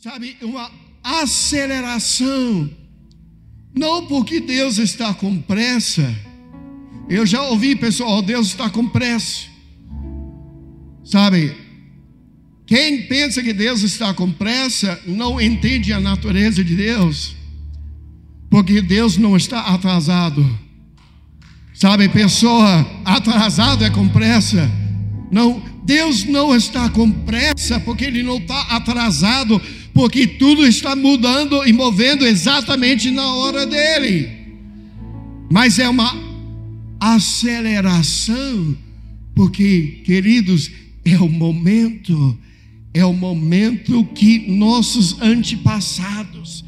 sabe, uma aceleração. Não porque Deus está com pressa. Eu já ouvi pessoal, Deus está com pressa. Sabe, quem pensa que Deus está com pressa não entende a natureza de Deus, porque Deus não está atrasado. Sabe, pessoa atrasada é com pressa. Não, Deus não está com pressa, porque Ele não está atrasado, porque tudo está mudando e movendo exatamente na hora dele. Mas é uma aceleração, porque, queridos, é o momento é o momento que nossos antepassados,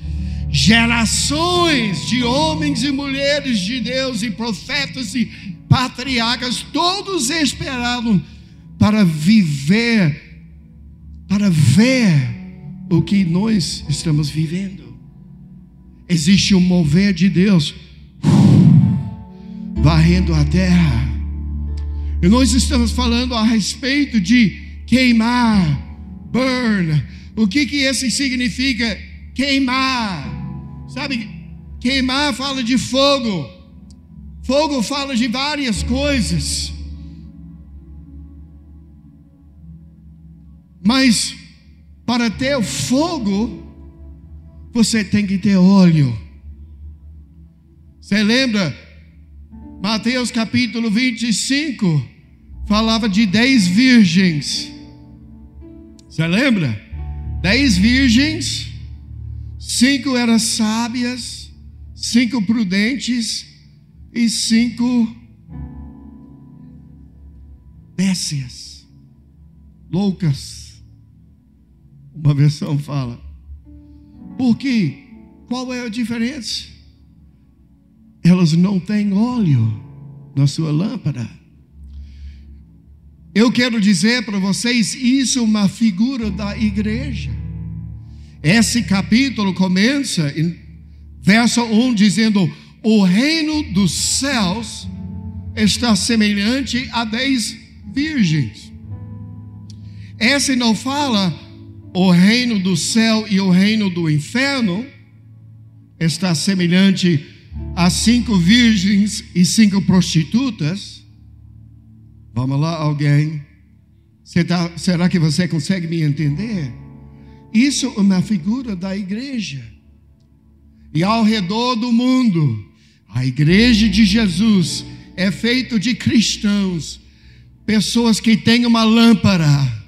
gerações de homens e mulheres de Deus e profetas e patriarcas, todos esperaram para viver, para ver o que nós estamos vivendo. Existe um mover de Deus varrendo a terra. E nós estamos falando a respeito de queimar burn. O que que esse significa? Queimar. Sabe, queimar fala de fogo. Fogo fala de várias coisas. Mas para ter o fogo, você tem que ter óleo. Você lembra? Mateus capítulo 25 falava de dez virgens. Você lembra? Dez virgens, cinco eram sábias, cinco prudentes e cinco péssias, loucas. Uma versão fala. Por quê? Qual é a diferença? Elas não têm óleo na sua lâmpada. Eu quero dizer para vocês, isso é uma figura da igreja. Esse capítulo começa em verso 1 dizendo: O reino dos céus está semelhante a dez virgens. Esse não fala o reino do céu e o reino do inferno está semelhante a cinco virgens e cinco prostitutas. Vamos lá, alguém? Tá, será que você consegue me entender? Isso é uma figura da igreja. E ao redor do mundo, a igreja de Jesus é feita de cristãos, pessoas que têm uma lâmpada,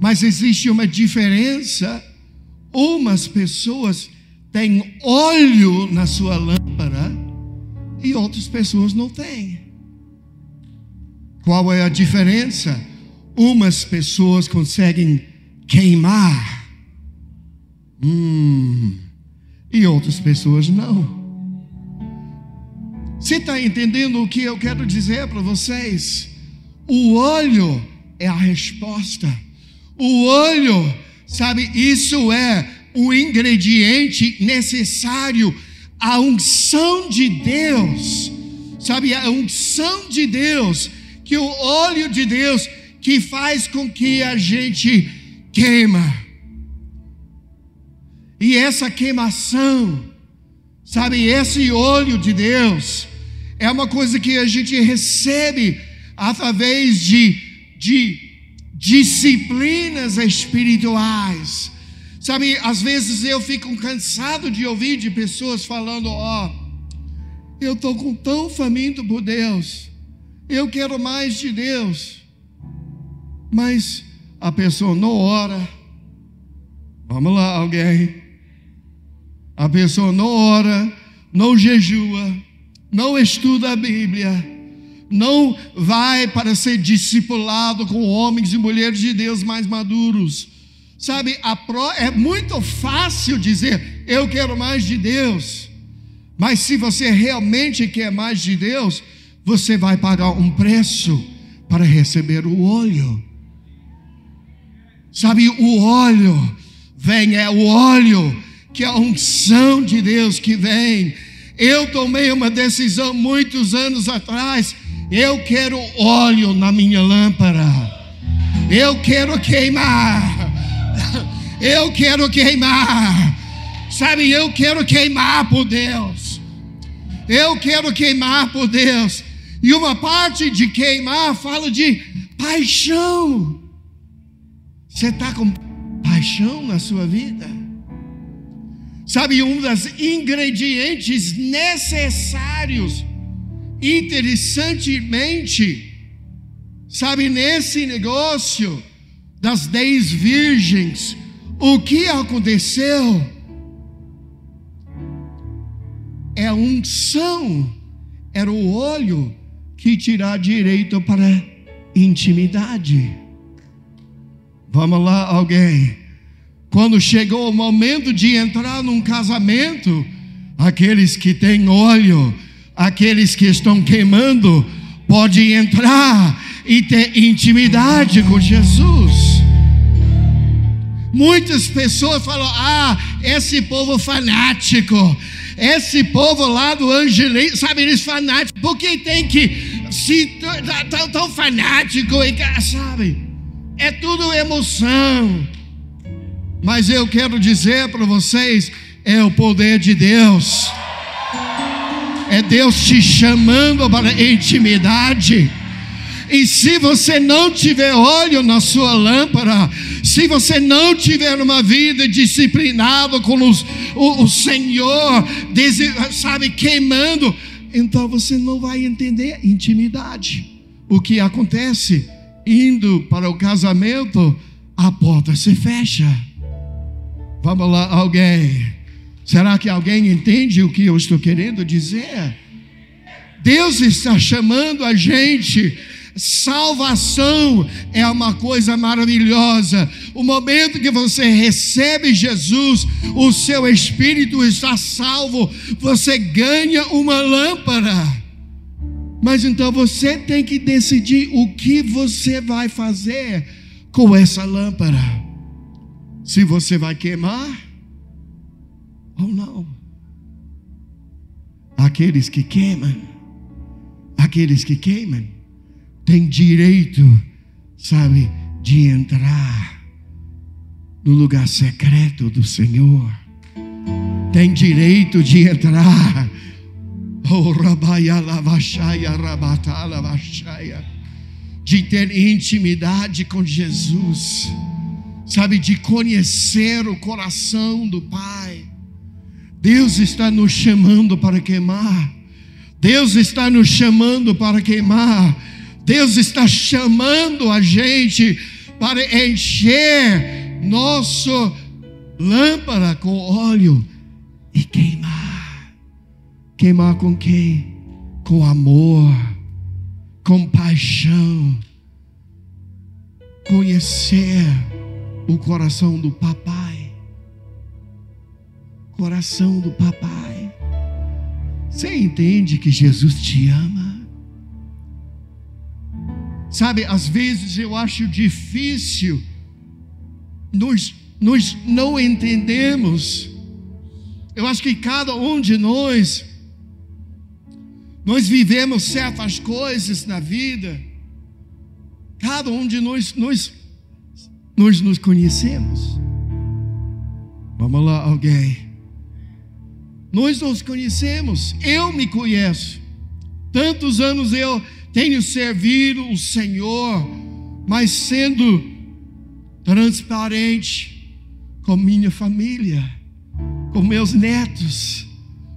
mas existe uma diferença. Umas pessoas têm óleo na sua lâmpada e outras pessoas não têm. Qual é a diferença? Umas pessoas conseguem queimar, hum, e outras pessoas não. Você está entendendo o que eu quero dizer para vocês? O olho é a resposta. O olho, sabe, isso é o ingrediente necessário, a unção de Deus, sabe, a unção de Deus que o óleo de Deus que faz com que a gente queima. E essa queimação, sabe, esse óleo de Deus é uma coisa que a gente recebe através de, de disciplinas espirituais. Sabe, às vezes eu fico cansado de ouvir de pessoas falando: Ó, oh, eu estou com tão faminto por Deus, eu quero mais de Deus. Mas a pessoa não ora. Vamos lá, alguém. A pessoa não ora, não jejua, não estuda a Bíblia, não vai para ser discipulado com homens e mulheres de Deus mais maduros. Sabe, é muito fácil dizer, eu quero mais de Deus. Mas se você realmente quer mais de Deus, você vai pagar um preço para receber o óleo. Sabe, o óleo vem, é o óleo que é a unção de Deus que vem. Eu tomei uma decisão muitos anos atrás. Eu quero óleo na minha lâmpada. Eu quero queimar. Eu quero queimar. Sabe, eu quero queimar por Deus. Eu quero queimar por Deus. E uma parte de queimar fala de paixão. Você está com paixão na sua vida? Sabe, um dos ingredientes necessários, interessantemente, sabe, nesse negócio das dez virgens, o que aconteceu? É a unção, era o olho que tirar direito para intimidade. Vamos lá, alguém. Quando chegou o momento de entrar num casamento, aqueles que têm óleo, aqueles que estão queimando, podem entrar e ter intimidade com Jesus. Muitas pessoas falam: ah, esse povo fanático, esse povo lá do Angelim, sabe, eles fanáticos, porque tem que se tão, tão fanático, sabe? É tudo emoção. Mas eu quero dizer para vocês: é o poder de Deus, é Deus te chamando para intimidade. E se você não tiver óleo na sua lâmpada, se você não tiver uma vida disciplinada com os, o, o Senhor, sabe, queimando, então você não vai entender intimidade. O que acontece? Indo para o casamento, a porta se fecha. Vamos lá, alguém. Será que alguém entende o que eu estou querendo dizer? Deus está chamando a gente. Salvação é uma coisa maravilhosa. O momento que você recebe Jesus, o seu espírito está salvo, você ganha uma lâmpada. Mas então você tem que decidir o que você vai fazer com essa lâmpada se você vai queimar ou não. Aqueles que queimam, aqueles que queimam, têm direito, sabe, de entrar no lugar secreto do Senhor. Tem direito de entrar. Oh, de ter intimidade com Jesus sabe, de conhecer o coração do Pai. Deus está nos chamando para queimar. Deus está nos chamando para queimar. Deus está chamando a gente para encher nosso lâmpada com óleo e queimar. Queimar com quem? Com amor, com paixão. Conhecer o coração do papai. Coração do papai. Você entende que Jesus te ama? Sabe, às vezes eu acho difícil, nós, nós não entendemos. Eu acho que cada um de nós, nós vivemos certas coisas na vida, cada um de nós, nós nós nos conhecemos. Vamos lá, alguém. Nós nos conhecemos. Eu me conheço. Tantos anos eu tenho servido o Senhor, mas sendo transparente com minha família, com meus netos,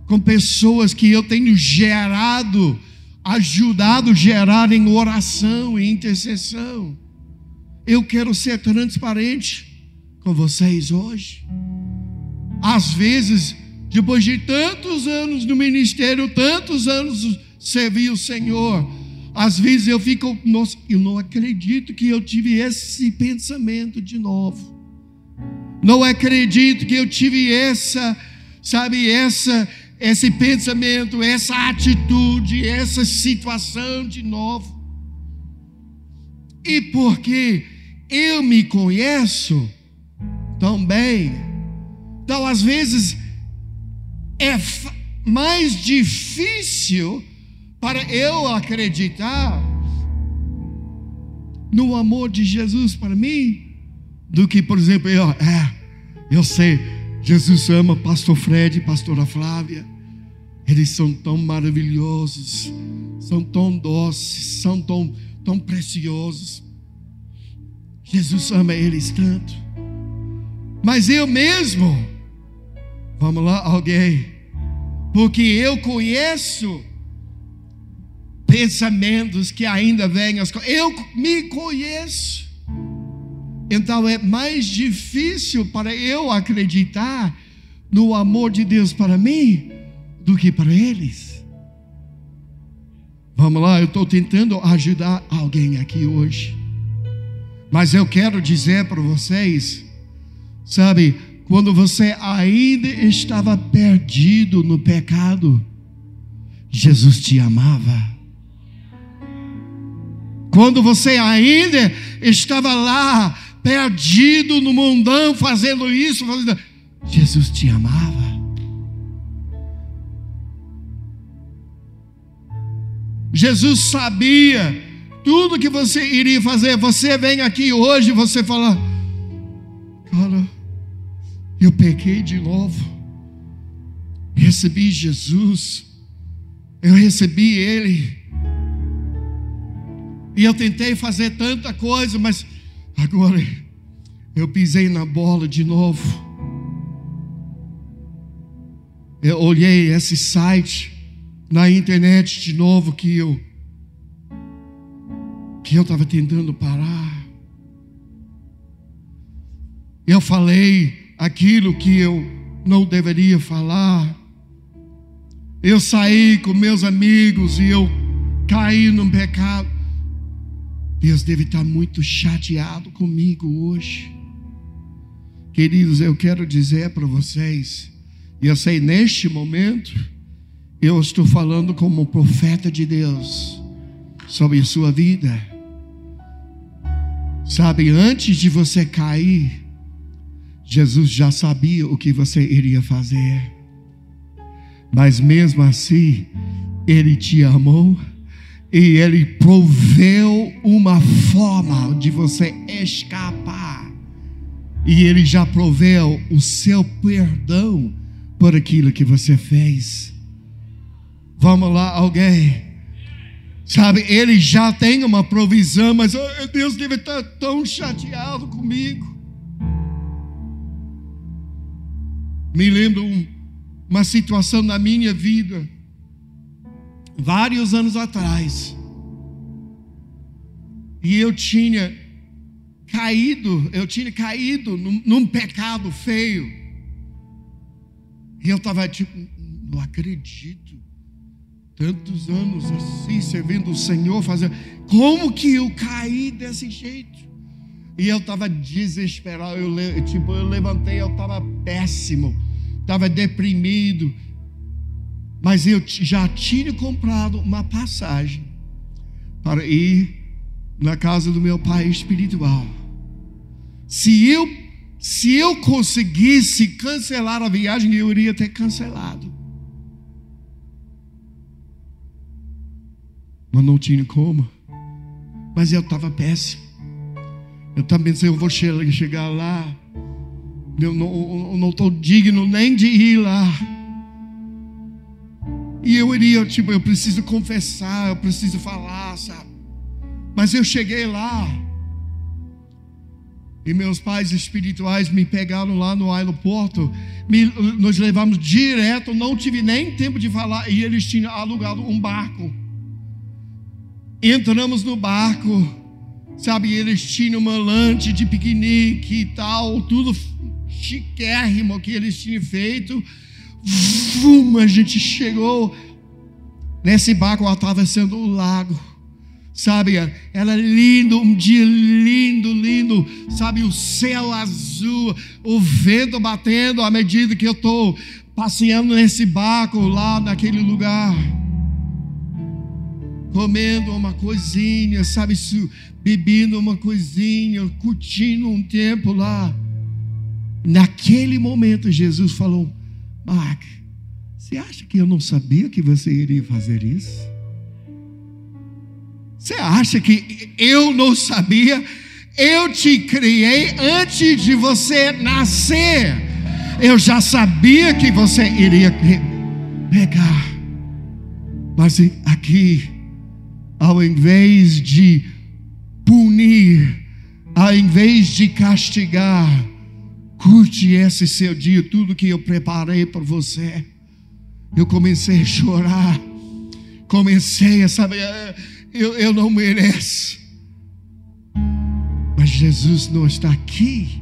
com pessoas que eu tenho gerado, ajudado a gerar em oração e intercessão. Eu quero ser transparente com vocês hoje. Às vezes, depois de tantos anos no ministério, tantos anos servir o Senhor, às vezes eu fico, nossa, eu não acredito que eu tive esse pensamento de novo. Não acredito que eu tive essa, sabe, essa esse pensamento, essa atitude, essa situação de novo. E por quê? eu me conheço tão bem. Então, às vezes, é mais difícil para eu acreditar no amor de Jesus para mim do que, por exemplo, eu, é, Eu sei, Jesus ama pastor Fred pastora Flávia. Eles são tão maravilhosos, são tão doces, são tão, tão preciosos. Jesus ama eles tanto. Mas eu mesmo, vamos lá, alguém, porque eu conheço pensamentos que ainda vêm, eu me conheço. Então é mais difícil para eu acreditar no amor de Deus para mim do que para eles. Vamos lá, eu estou tentando ajudar alguém aqui hoje. Mas eu quero dizer para vocês, sabe, quando você ainda estava perdido no pecado, Jesus te amava. Quando você ainda estava lá, perdido no mundão, fazendo isso, fazendo... Jesus te amava. Jesus sabia tudo que você iria fazer. Você vem aqui hoje você fala: Cara, eu pequei de novo. Recebi Jesus. Eu recebi Ele. E eu tentei fazer tanta coisa, mas agora eu pisei na bola de novo. Eu olhei esse site na internet de novo que eu que eu estava tentando parar. Eu falei aquilo que eu não deveria falar. Eu saí com meus amigos e eu caí num pecado. Deus deve estar muito chateado comigo hoje. Queridos, eu quero dizer para vocês, e eu sei neste momento, eu estou falando como profeta de Deus sobre a sua vida. Sabe, antes de você cair, Jesus já sabia o que você iria fazer. Mas mesmo assim, Ele te amou e Ele proveu uma forma de você escapar. E Ele já proveu o seu perdão por aquilo que você fez. Vamos lá, alguém. Sabe, ele já tem uma provisão, mas oh, Deus deve estar tão chateado comigo. Me lembro um, uma situação na minha vida, vários anos atrás, e eu tinha caído, eu tinha caído num, num pecado feio, e eu estava tipo, não acredito tantos anos assim, servindo o Senhor, fazendo. Como que eu caí desse jeito? E eu estava desesperado. Eu, tipo, eu levantei, eu estava péssimo, estava deprimido. Mas eu já tinha comprado uma passagem para ir na casa do meu pai espiritual. Se eu se eu conseguisse cancelar a viagem, eu iria ter cancelado. mas não tinha como. Mas eu estava péssimo. Eu também pensei, eu vou chegar lá. Eu não estou digno nem de ir lá. E eu iria, tipo, eu preciso confessar, eu preciso falar, sabe? Mas eu cheguei lá. E meus pais espirituais me pegaram lá no aeroporto, me, nós levamos direto, não tive nem tempo de falar, e eles tinham alugado um barco. Entramos no barco, sabe? Eles tinham uma lanche de piquenique e tal, tudo chiquérrimo que eles tinham feito. Vum, a gente chegou nesse barco atravessando o lago. Sabe, era lindo, um dia lindo, lindo, sabe, o céu azul, o vento batendo à medida que eu estou passeando nesse barco lá naquele lugar comendo uma coisinha, sabe, bebendo uma coisinha, curtindo um tempo lá. Naquele momento, Jesus falou: Mark, você acha que eu não sabia que você iria fazer isso? Você acha que eu não sabia? Eu te criei antes de você nascer. Eu já sabia que você iria pegar. Mas aqui, ao invés de punir, ao invés de castigar, curte esse seu dia, tudo que eu preparei para você. Eu comecei a chorar, comecei a saber, ah, eu, eu não mereço. Mas Jesus não está aqui.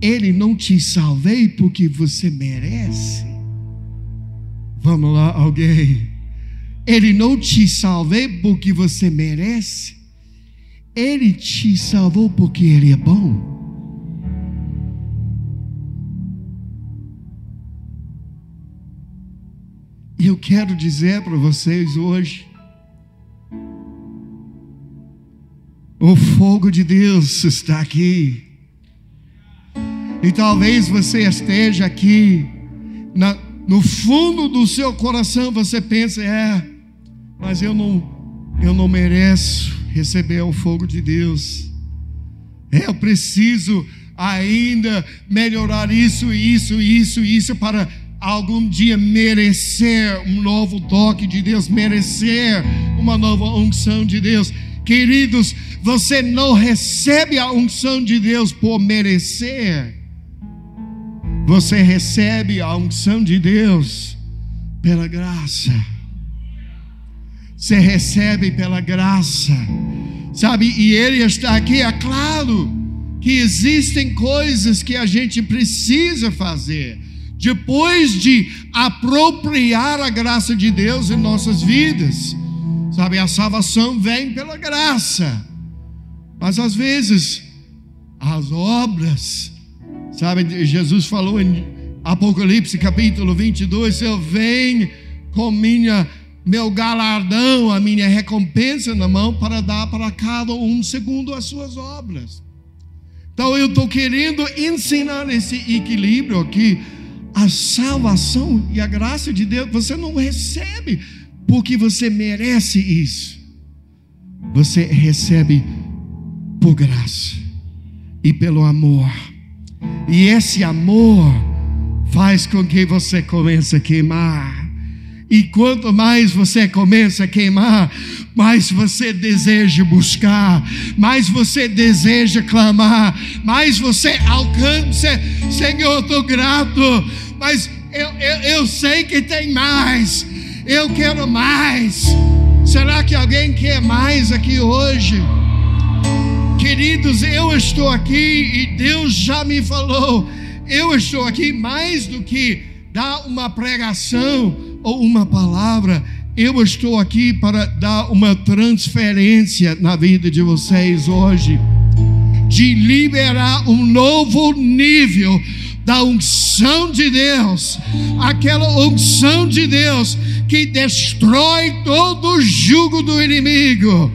Ele não te salvei porque você merece. Vamos lá, alguém. Ele não te salvei porque você merece. Ele te salvou porque Ele é bom. E eu quero dizer para vocês hoje: o fogo de Deus está aqui. E talvez você esteja aqui, na, no fundo do seu coração você pense: é, mas eu não, eu não mereço receber o fogo de Deus. É, eu preciso ainda melhorar isso, isso, isso, isso para algum dia merecer um novo toque de Deus, merecer uma nova unção de Deus. Queridos, você não recebe a unção de Deus por merecer. Você recebe a unção de Deus pela graça. Você recebe pela graça. Sabe? E ele está aqui, é claro que existem coisas que a gente precisa fazer depois de apropriar a graça de Deus em nossas vidas. Sabe, a salvação vem pela graça, mas às vezes as obras, sabe, Jesus falou em Apocalipse capítulo 22: Eu venho com minha, meu galardão, a minha recompensa na mão para dar para cada um segundo as suas obras. Então eu estou querendo ensinar esse equilíbrio aqui a salvação e a graça de Deus, você não recebe porque você merece isso. Você recebe por graça e pelo amor. E esse amor faz com que você comece a queimar. E quanto mais você começa a queimar, mais você deseja buscar, mais você deseja clamar, mais você alcança. Senhor, estou grato mas eu, eu, eu sei que tem mais. Eu quero mais. Será que alguém quer mais aqui hoje? Queridos, eu estou aqui e Deus já me falou. Eu estou aqui mais do que dar uma pregação ou uma palavra. Eu estou aqui para dar uma transferência na vida de vocês hoje, de liberar um novo nível da unção de Deus, aquela unção de Deus que destrói todo o jugo do inimigo.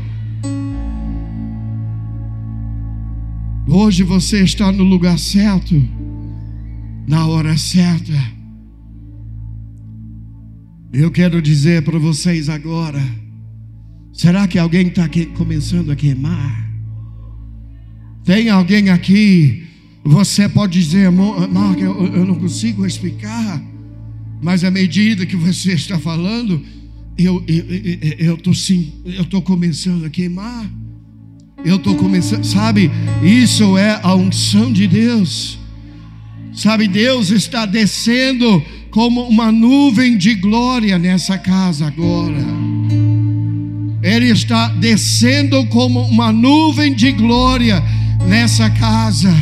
Hoje você está no lugar certo, na hora certa. Eu quero dizer para vocês agora: será que alguém está começando a queimar? Tem alguém aqui você pode dizer, Mark, eu, eu não consigo explicar, mas à medida que você está falando, eu estou eu estou começando a queimar. Eu estou começando, sabe? Isso é a unção de Deus. Sabe, Deus está descendo como uma nuvem de glória nessa casa agora. Ele está descendo como uma nuvem de glória nessa casa.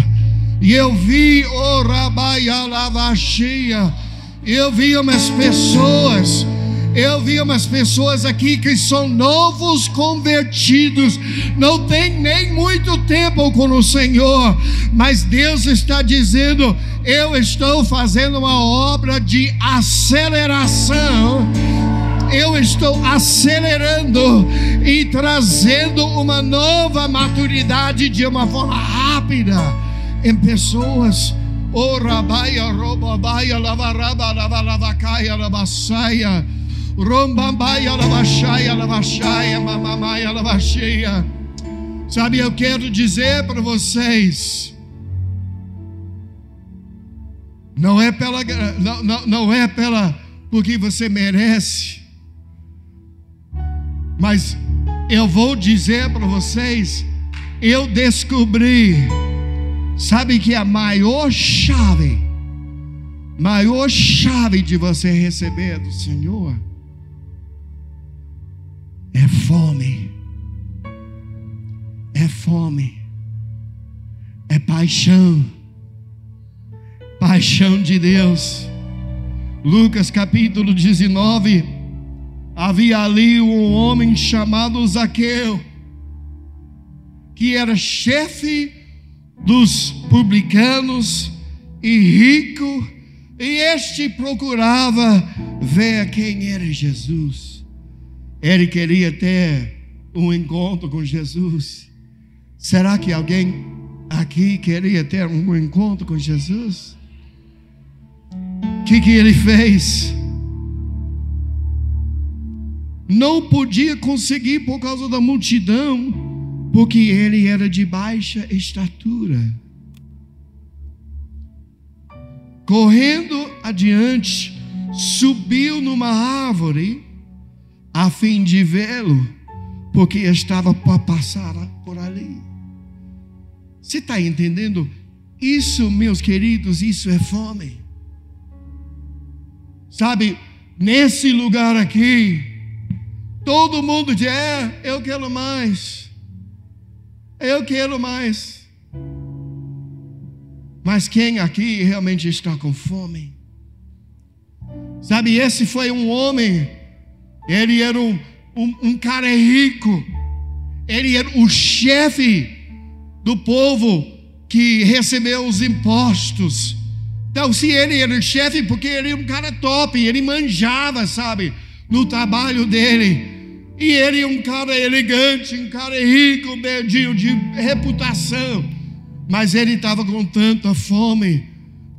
E eu vi, oh Rabaia Lavachia, eu vi umas pessoas, eu vi umas pessoas aqui que são novos convertidos, não tem nem muito tempo com o Senhor, mas Deus está dizendo: eu estou fazendo uma obra de aceleração eu estou acelerando e trazendo uma nova maturidade de uma forma rápida em pessoas. Oh, rabaia, robabaia, lavaraba, lavalavacaia, lavasaia. Rombambaia, lavachaia, lavachaia, mamamaia, lavacheia. Sabe, eu quero dizer para vocês, não é pela não, não, não é pela porque você merece. Mas eu vou dizer para vocês, eu descobri, sabe que a maior chave, maior chave de você receber do Senhor é fome. É fome. É paixão. Paixão de Deus. Lucas capítulo 19. Havia ali um homem chamado Zaqueu, que era chefe dos publicanos e rico, e este procurava ver quem era Jesus. Ele queria ter um encontro com Jesus. Será que alguém aqui queria ter um encontro com Jesus? O que, que ele fez? Não podia conseguir por causa da multidão, porque ele era de baixa estatura. Correndo adiante, subiu numa árvore a fim de vê-lo, porque estava para passar por ali. Você está entendendo? Isso, meus queridos, isso é fome. Sabe, nesse lugar aqui, todo mundo diz: é, eu quero mais, eu quero mais. Mas quem aqui realmente está com fome? Sabe, esse foi um homem ele era um, um, um cara rico. Ele era o chefe do povo que recebeu os impostos. Então, se ele era chefe, porque ele era um cara top, ele manjava, sabe, no trabalho dele. E ele é um cara elegante, um cara rico, de, de reputação. Mas ele estava com tanta fome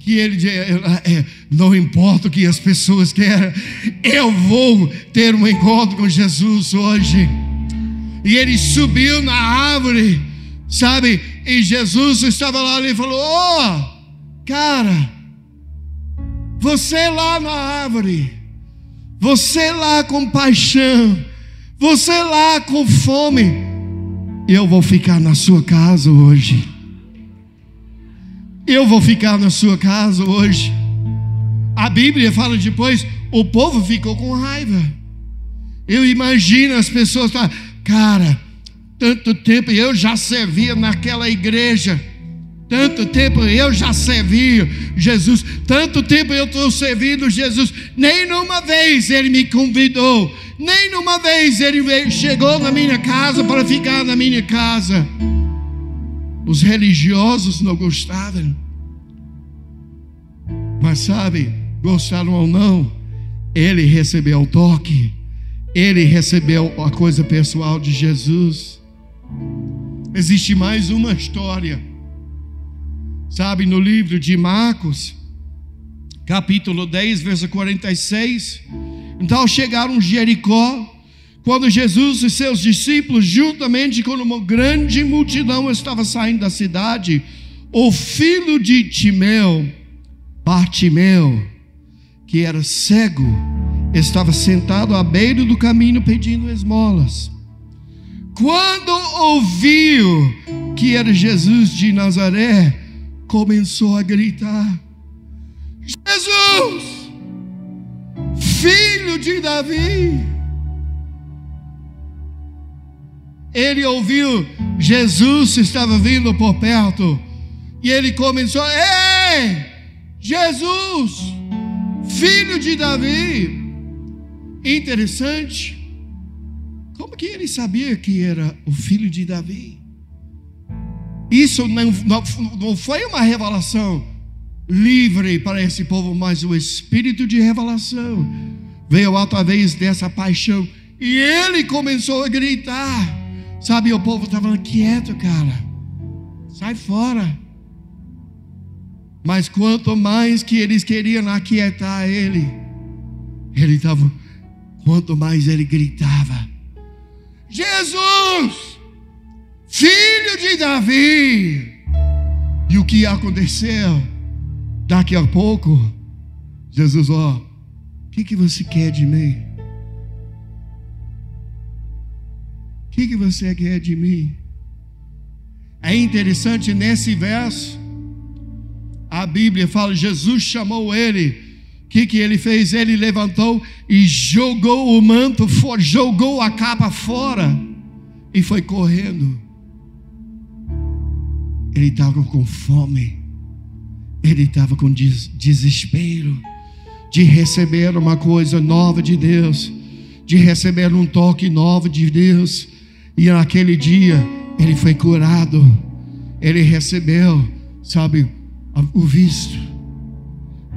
que ele é, não importa o que as pessoas querem, eu vou ter um encontro com Jesus hoje. E ele subiu na árvore, sabe? E Jesus estava lá e falou: Oh, cara, você lá na árvore, você lá com paixão, você lá com fome, eu vou ficar na sua casa hoje. Eu vou ficar na sua casa hoje. A Bíblia fala depois: o povo ficou com raiva. Eu imagino as pessoas cara, tanto tempo eu já servia naquela igreja. Tanto tempo eu já servi Jesus, tanto tempo eu estou servindo Jesus, nem numa vez ele me convidou, nem numa vez ele chegou na minha casa para ficar na minha casa. Os religiosos não gostavam. Mas sabe, gostaram ou não, ele recebeu o toque, ele recebeu a coisa pessoal de Jesus. Existe mais uma história, sabe, no livro de Marcos, capítulo 10, verso 46. Então chegaram Jericó, quando Jesus e seus discípulos, juntamente com uma grande multidão, estavam saindo da cidade, o filho de Timeu, Bartimeu, que era cego, estava sentado à beira do caminho pedindo esmolas. Quando ouviu que era Jesus de Nazaré, começou a gritar: Jesus, filho de Davi. Ele ouviu Jesus estava vindo por perto e ele começou: Ei, Jesus, filho de Davi. Interessante. Como que ele sabia que era o filho de Davi? Isso não, não, não foi uma revelação livre para esse povo, mas o espírito de revelação veio através dessa paixão. E ele começou a gritar. Sabe, o povo estava quieto, cara. Sai fora. Mas quanto mais que eles queriam aquietar ele, ele estava, quanto mais ele gritava: Jesus, filho de Davi. E o que aconteceu? Daqui a pouco, Jesus, ó, o que, que você quer de mim? Que, que você quer de mim? É interessante nesse verso, a Bíblia fala: Jesus chamou ele. O que, que ele fez? Ele levantou e jogou o manto fora, jogou a capa fora e foi correndo. Ele estava com fome, ele estava com des desespero de receber uma coisa nova de Deus, de receber um toque novo de Deus. E naquele dia ele foi curado, ele recebeu, sabe, o visto.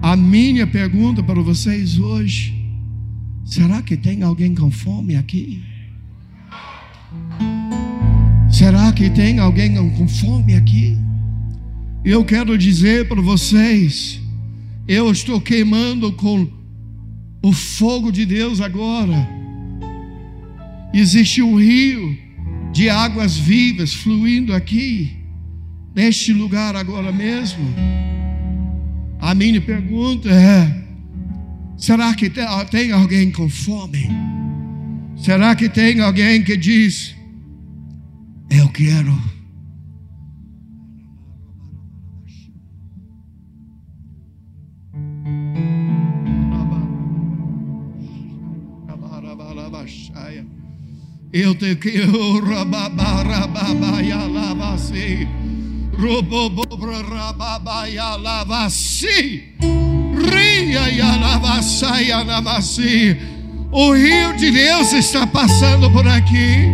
A minha pergunta para vocês hoje: será que tem alguém com fome aqui? Será que tem alguém com fome aqui? Eu quero dizer para vocês, eu estou queimando com o fogo de Deus agora. Existe um rio de águas vivas fluindo aqui, neste lugar agora mesmo. A minha pergunta é: será que tem alguém com fome? Será que tem alguém que diz: Eu quero? Eu te quero rababarababaya lavasi. Robobobra rababaya lavasi. Ria ya lavasaya lavasi. O rio de Deus está passando por aqui.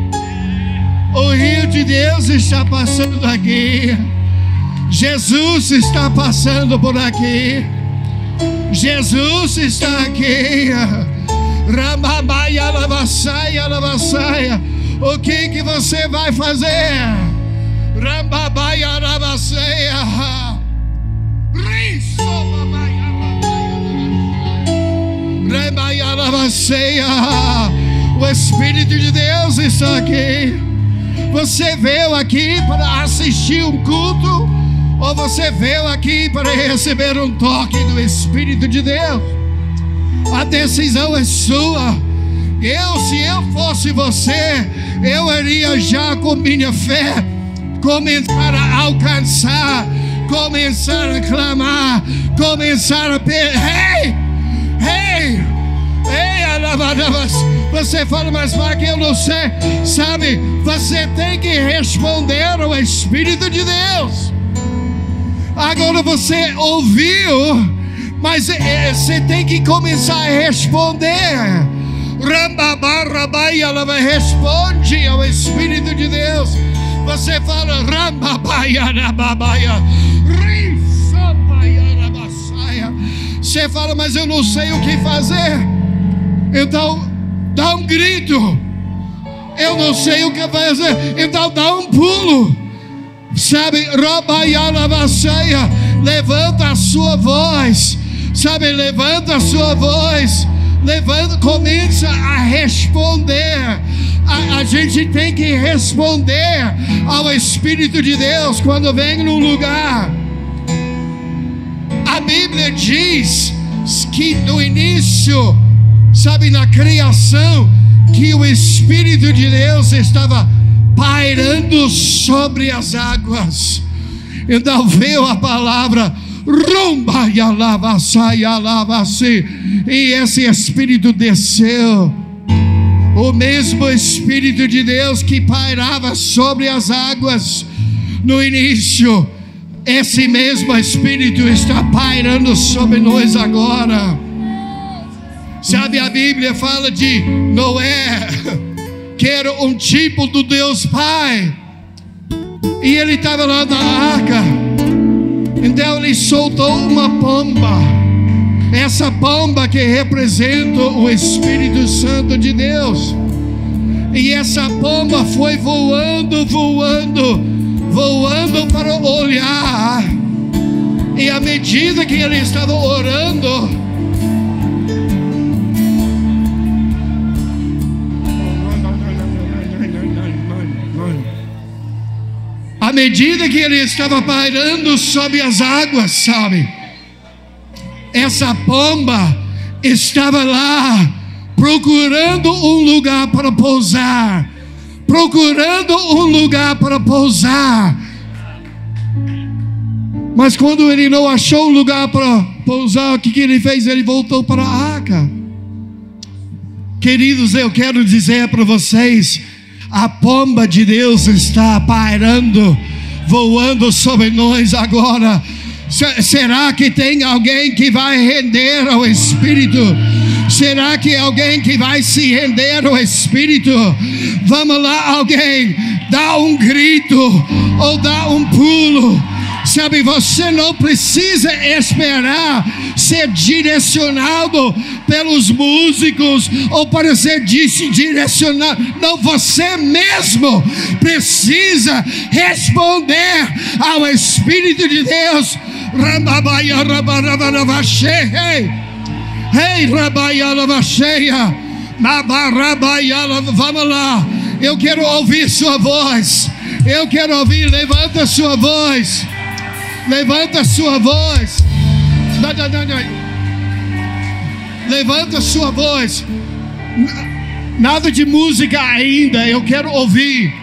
O rio de Deus está passando aqui. Jesus está passando por aqui. Jesus está aqui. Rambabaia lavassaia lavassaia. O que que você vai fazer? Rambabaia lavassaia. Rambaia lavassaia. O Espírito de Deus está aqui. Você veio aqui para assistir um culto ou você veio aqui para receber um toque do Espírito de Deus? A decisão é sua. Eu, se eu fosse você, eu iria já com minha fé começar a alcançar, começar a clamar, começar a pedir. Ei! Ei! Ei, alabadabas. Você fala, mas que eu não sei. Sabe, você tem que responder ao Espírito de Deus. Agora você ouviu mas é, você tem que começar a responder. Rambabarrabai, ela responde ao Espírito de Deus. Você fala Rababaia, Você fala, mas eu não sei o que fazer. Então, dá um grito. Eu não sei o que fazer. Então, dá um pulo. Sabe, Rabaia, Levanta a sua voz Sabe, levanta a sua voz, levanta, começa a responder. A, a, gente tem que responder ao Espírito de Deus quando vem num lugar. A Bíblia diz que no início, sabe, na criação, que o Espírito de Deus estava pairando sobre as águas. Então veio a palavra Rumba e alava, sai, alava, se. E esse Espírito desceu. O mesmo Espírito de Deus que pairava sobre as águas no início, esse mesmo Espírito está pairando sobre nós agora. Sabe, a Bíblia fala de Noé, que era um tipo do Deus Pai, e ele estava lá na arca. Então ele soltou uma pomba. Essa pomba que representa o Espírito Santo de Deus. E essa pomba foi voando, voando, voando para olhar. E à medida que ele estava orando, medida que ele estava pairando sobre as águas, sabe? Essa pomba estava lá procurando um lugar para pousar, procurando um lugar para pousar. Mas quando ele não achou um lugar para pousar, o que, que ele fez? Ele voltou para a arca. Queridos, eu quero dizer para vocês: a pomba de Deus está pairando, voando sobre nós agora. Será que tem alguém que vai render ao Espírito? Será que alguém que vai se render ao Espírito? Vamos lá, alguém, dá um grito ou dá um pulo Sabe, você não precisa esperar ser direcionado pelos músicos ou para ser direcionado. Não, você mesmo precisa responder ao Espírito de Deus. Ei, Vamos lá. Eu quero ouvir sua voz. Eu quero ouvir. Levanta sua voz. Levanta a sua voz. Levanta a sua voz. Nada de música ainda, eu quero ouvir.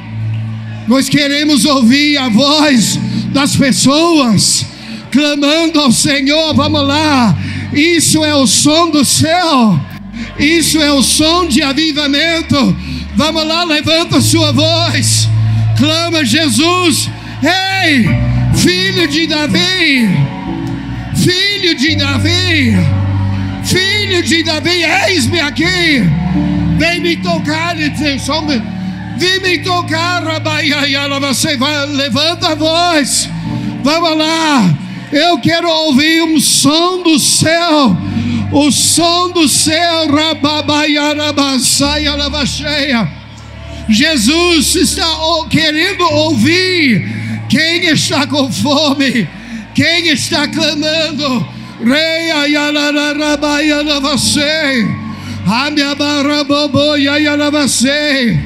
Nós queremos ouvir a voz das pessoas clamando ao Senhor. Vamos lá. Isso é o som do céu. Isso é o som de avivamento. Vamos lá, levanta a sua voz. Clama Jesus. Ei! Hey! Filho de Davi, filho de Davi, filho de Davi, eis-me aqui, vem me tocar, vem me tocar, você vai, levanta a voz, vamos lá, eu quero ouvir um som do céu, o som do céu, Jesus está querendo ouvir quem está com fome? Quem está clamando? Rei Ayalarabaianavase. Amiabaraboboia Ayalavase.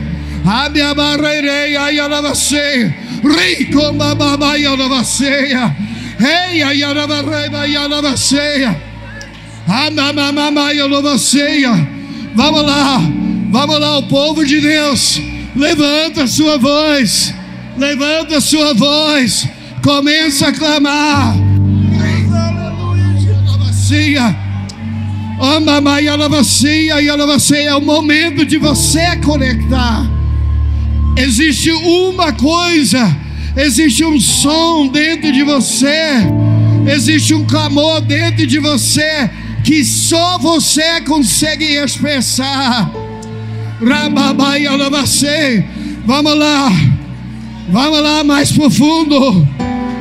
Amiabarei Ayalavase. Rico Mamabaianavaseia. Rei Ayalavareba Ayalavaseia. Amamamamaianavaseia. Vamos lá. Vamos lá, o povo de Deus. Levanta a sua voz. Levanta sua voz, começa a clamar. É o momento de você conectar. Existe uma coisa, existe um som dentro de você, existe um clamor dentro de você que só você consegue expressar. Vamos lá. Vamos lá mais profundo.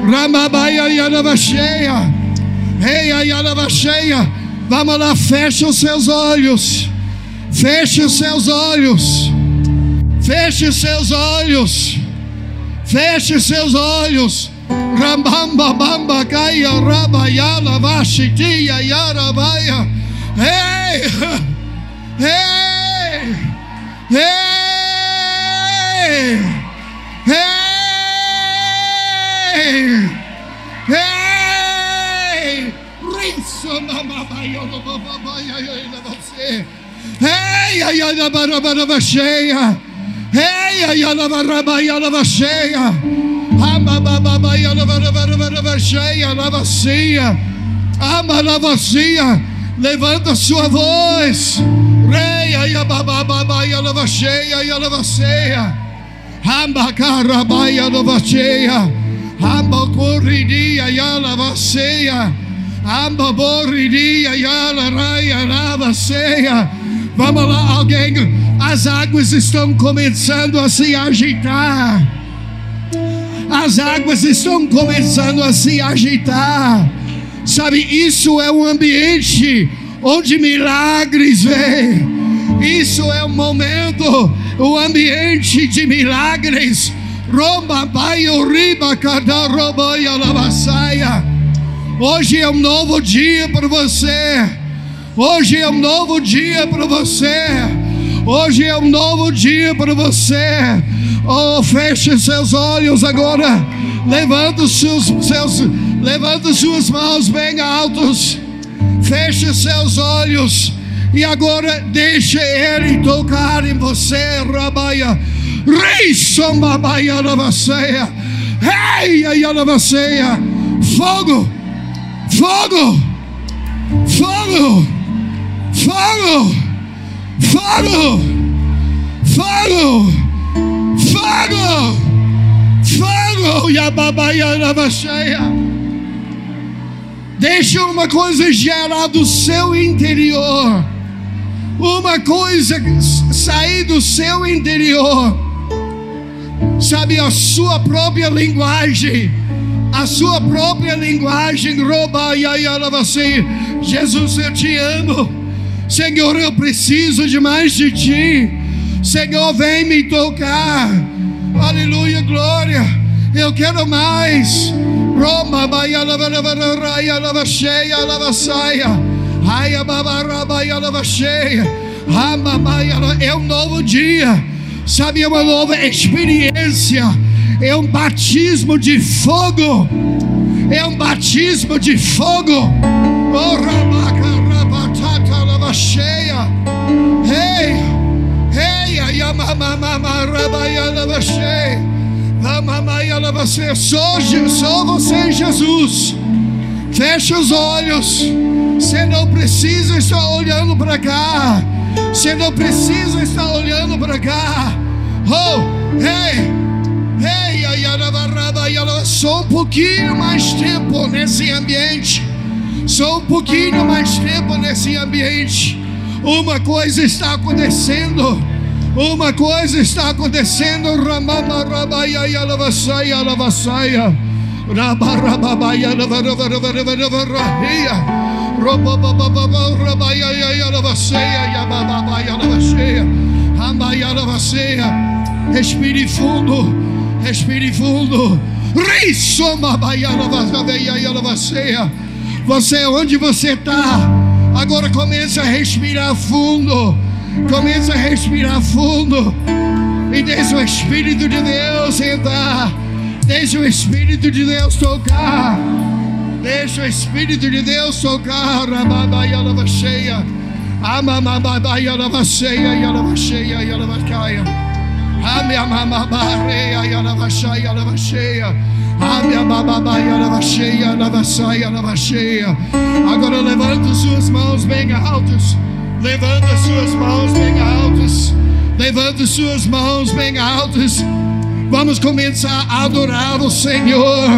Ramabaia Yanavacheia. Reia Yanavacheia. Vamos lá, feche os seus olhos. Feche os seus olhos. Feche os seus olhos. Feche os seus olhos. Rambamba bamba caia rabayala vashitia yarabaia. Ei! Ei! Ei! Mamabayo bababayo na você. Hey, ayana barabarabasheia. Hey, ayana barabayo bacheia. Amabababayo barabarabasheia na vacia. Ama na vacia. Levanta sua voz. Rei, ayabababayo na vacheia, na vacia. Ambacarabaia na vacheia. Amba corridia yala vaceia. Vamos lá, alguém. As águas estão começando a se agitar. As águas estão começando a se agitar. Sabe, isso é um ambiente onde milagres vêm. Isso é um momento, o um ambiente de milagres Roma baio riba cada Hoje é um novo dia para você. Hoje é um novo dia para você. Hoje é um novo dia para você. Oh, feche seus olhos agora. Levanta seus, seus levanta suas mãos bem altos. Feche seus olhos. E agora deixe ele tocar em você, Rabaia. Reisombabaia na você. Ei, aí na. Fogo Fogo! Fogo! Fogo! Fogo! Fogo! Fogo! Fogo! Oh, Yababaiana. Deixa uma coisa gerar do seu interior. Uma coisa sair do seu interior. Sabe a sua própria linguagem a sua própria linguagem. Assim. Jesus, eu te amo. Senhor, eu preciso de mais de ti. Senhor, vem me tocar. Aleluia, glória. Eu quero mais. Roma, baia, lava, lava, raia, lava, cheia, lava, saia. Raia, babará, baia, lava, cheia. Rama, baia, é um novo dia. Sabe, é uma nova experiência é um batismo de fogo, é um batismo de fogo. Oh, cheia, ei, ei, yamamamamarabayalavacheia, você só, só você Jesus. Fecha os olhos. Você não precisa estar olhando para cá. Você não precisa estar olhando para cá. Oh, ei! Hey. Só um pouquinho mais tempo nesse ambiente. Só um pouquinho mais tempo nesse ambiente. Uma coisa está acontecendo. Uma coisa está acontecendo. Ramama rabaia yalavasaia alavasaia. Rabarababaia rabarabarabarabarabarabarabarabarabaia. Robababababa rabaia yalavasaia yababaia yalavasaia. Rambaia yalavasaia. Respire fundo. Respire fundo. Você, onde você está, agora começa a respirar fundo. Começa a respirar fundo. E deixa o Espírito de Deus entrar. Deixa o Espírito de Deus tocar. Deixa o Espírito de Deus tocar. Rababaialabaceia. Amamabaialabaceia. Yalabaceia. Yalabacaia. Amamabaialabaceia. Yalabaceia. Yalabaceia. Agora levanta suas mãos bem altas. Levanta suas mãos bem altas. Levanta suas mãos bem altas. Vamos começar a adorar o Senhor.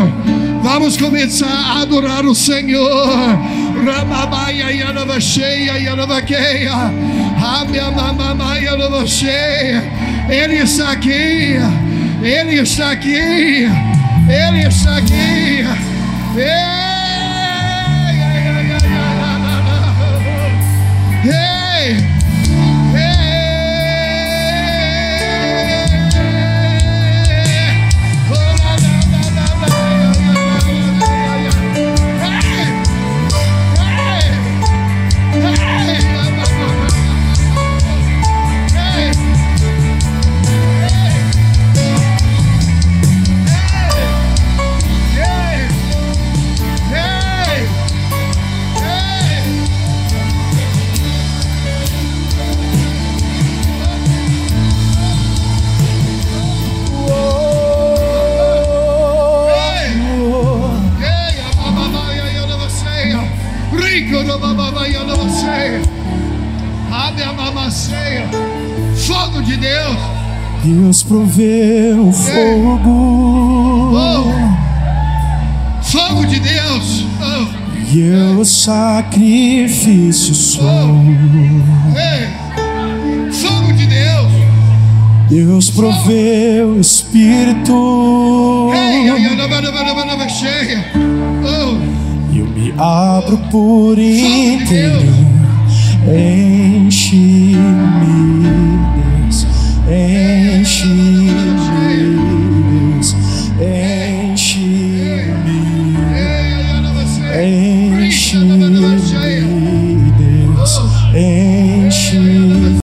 Vamos começar a adorar o Senhor. Ramabaia Yanavacheia Yanavaqueia. Ramia Mamamaia Yanavacheia. Ele está aqui. Ele está aqui. Ele está aqui. Ei! Fogo Deus proveu fogo. Oh. Fogo de Deus. Oh. E eu sacrifício sou. Ei. Fogo de Deus. Deus proveu Espírito. Nova, nova, cheia. Oh. Eu me abro por inteiro. Deus. and she